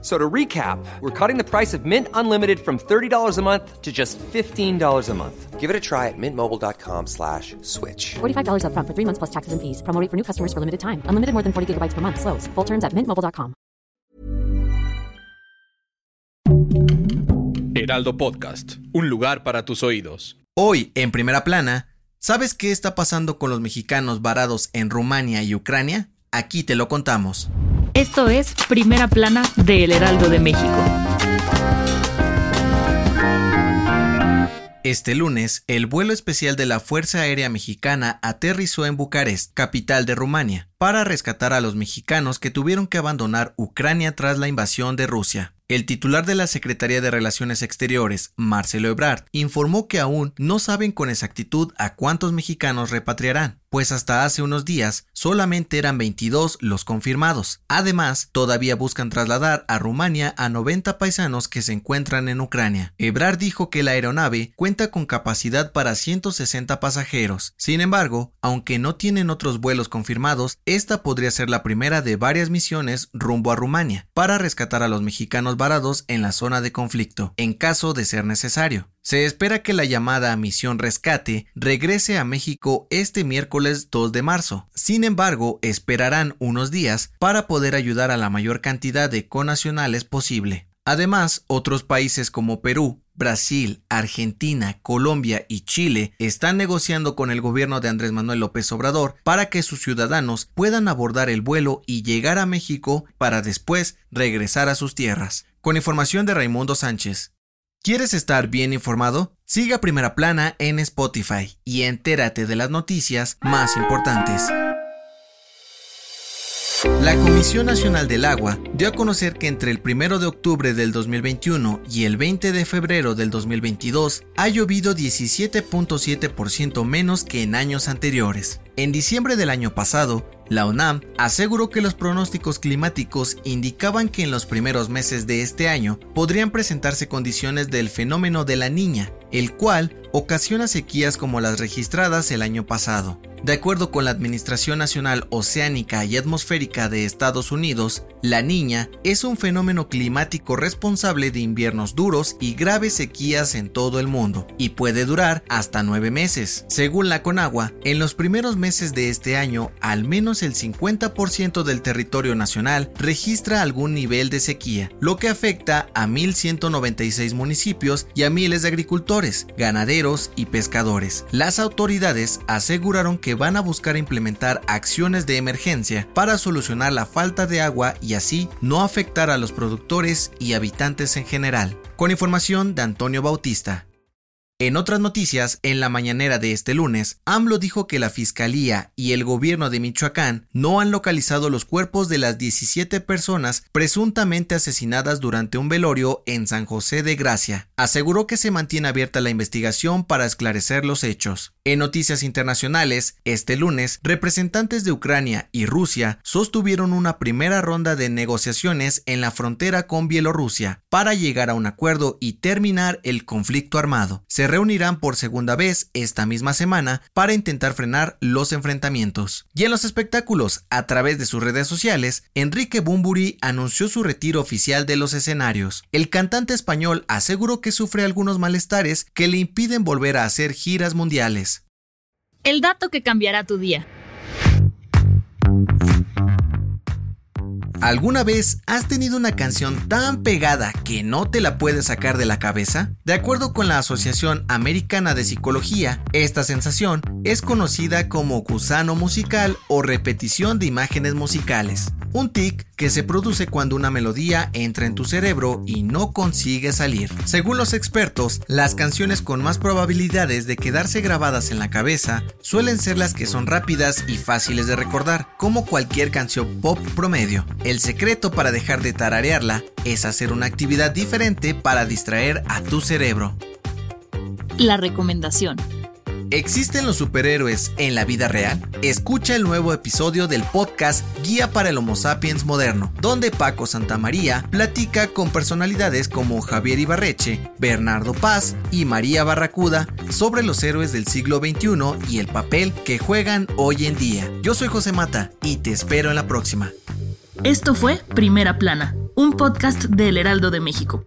So to recap, we're cutting the price of Mint Unlimited from $30 a month to just $15 a month. Give it a try at mintmobile.com slash switch. $45 upfront for three months plus taxes and fees. Promo rate for new customers for limited time. Unlimited more than 40 gigabytes per month. Slows. Full terms at mintmobile.com. Heraldo Podcast. Un lugar para tus oídos. Hoy, en primera plana, ¿sabes qué está pasando con los mexicanos varados en Rumania y Ucrania? Aquí te lo contamos. Esto es Primera Plana de El Heraldo de México. Este lunes, el vuelo especial de la Fuerza Aérea Mexicana aterrizó en Bucarest, capital de Rumania, para rescatar a los mexicanos que tuvieron que abandonar Ucrania tras la invasión de Rusia. El titular de la Secretaría de Relaciones Exteriores, Marcelo Ebrard, informó que aún no saben con exactitud a cuántos mexicanos repatriarán, pues hasta hace unos días solamente eran 22 los confirmados. Además, todavía buscan trasladar a Rumania a 90 paisanos que se encuentran en Ucrania. Ebrard dijo que la aeronave cuenta con capacidad para 160 pasajeros. Sin embargo, aunque no tienen otros vuelos confirmados, esta podría ser la primera de varias misiones rumbo a Rumania para rescatar a los mexicanos varados en la zona de conflicto, en caso de ser necesario. Se espera que la llamada Misión Rescate regrese a México este miércoles 2 de marzo. Sin embargo, esperarán unos días para poder ayudar a la mayor cantidad de conacionales posible. Además, otros países como Perú, Brasil, Argentina, Colombia y Chile están negociando con el gobierno de Andrés Manuel López Obrador para que sus ciudadanos puedan abordar el vuelo y llegar a México para después regresar a sus tierras. Con información de Raimundo Sánchez. ¿Quieres estar bien informado? Siga Primera Plana en Spotify y entérate de las noticias más importantes. La Comisión Nacional del Agua dio a conocer que entre el 1 de octubre del 2021 y el 20 de febrero del 2022 ha llovido 17.7% menos que en años anteriores. En diciembre del año pasado, la UNAM aseguró que los pronósticos climáticos indicaban que en los primeros meses de este año podrían presentarse condiciones del fenómeno de la niña, el cual ocasiona sequías como las registradas el año pasado. De acuerdo con la Administración Nacional Oceánica y Atmosférica de Estados Unidos, la niña es un fenómeno climático responsable de inviernos duros y graves sequías en todo el mundo, y puede durar hasta nueve meses. Según la Conagua, en los primeros meses de este año, al menos el 50% del territorio nacional registra algún nivel de sequía, lo que afecta a 1.196 municipios y a miles de agricultores, ganaderos y pescadores. Las autoridades aseguraron que van a buscar implementar acciones de emergencia para solucionar la falta de agua y así no afectar a los productores y habitantes en general. Con información de Antonio Bautista. En otras noticias, en la mañanera de este lunes, AMLO dijo que la Fiscalía y el gobierno de Michoacán no han localizado los cuerpos de las 17 personas presuntamente asesinadas durante un velorio en San José de Gracia. Aseguró que se mantiene abierta la investigación para esclarecer los hechos. En noticias internacionales, este lunes, representantes de Ucrania y Rusia sostuvieron una primera ronda de negociaciones en la frontera con Bielorrusia para llegar a un acuerdo y terminar el conflicto armado. Reunirán por segunda vez esta misma semana para intentar frenar los enfrentamientos. Y en los espectáculos, a través de sus redes sociales, Enrique Bumburi anunció su retiro oficial de los escenarios. El cantante español aseguró que sufre algunos malestares que le impiden volver a hacer giras mundiales. El dato que cambiará tu día. ¿Alguna vez has tenido una canción tan pegada que no te la puedes sacar de la cabeza? De acuerdo con la Asociación Americana de Psicología, esta sensación es conocida como gusano musical o repetición de imágenes musicales. Un tic que se produce cuando una melodía entra en tu cerebro y no consigue salir. Según los expertos, las canciones con más probabilidades de quedarse grabadas en la cabeza suelen ser las que son rápidas y fáciles de recordar, como cualquier canción pop promedio. El secreto para dejar de tararearla es hacer una actividad diferente para distraer a tu cerebro. La recomendación. ¿Existen los superhéroes en la vida real? Escucha el nuevo episodio del podcast Guía para el Homo sapiens moderno, donde Paco Santamaría platica con personalidades como Javier Ibarreche, Bernardo Paz y María Barracuda sobre los héroes del siglo XXI y el papel que juegan hoy en día. Yo soy José Mata y te espero en la próxima. Esto fue Primera Plana, un podcast del Heraldo de México.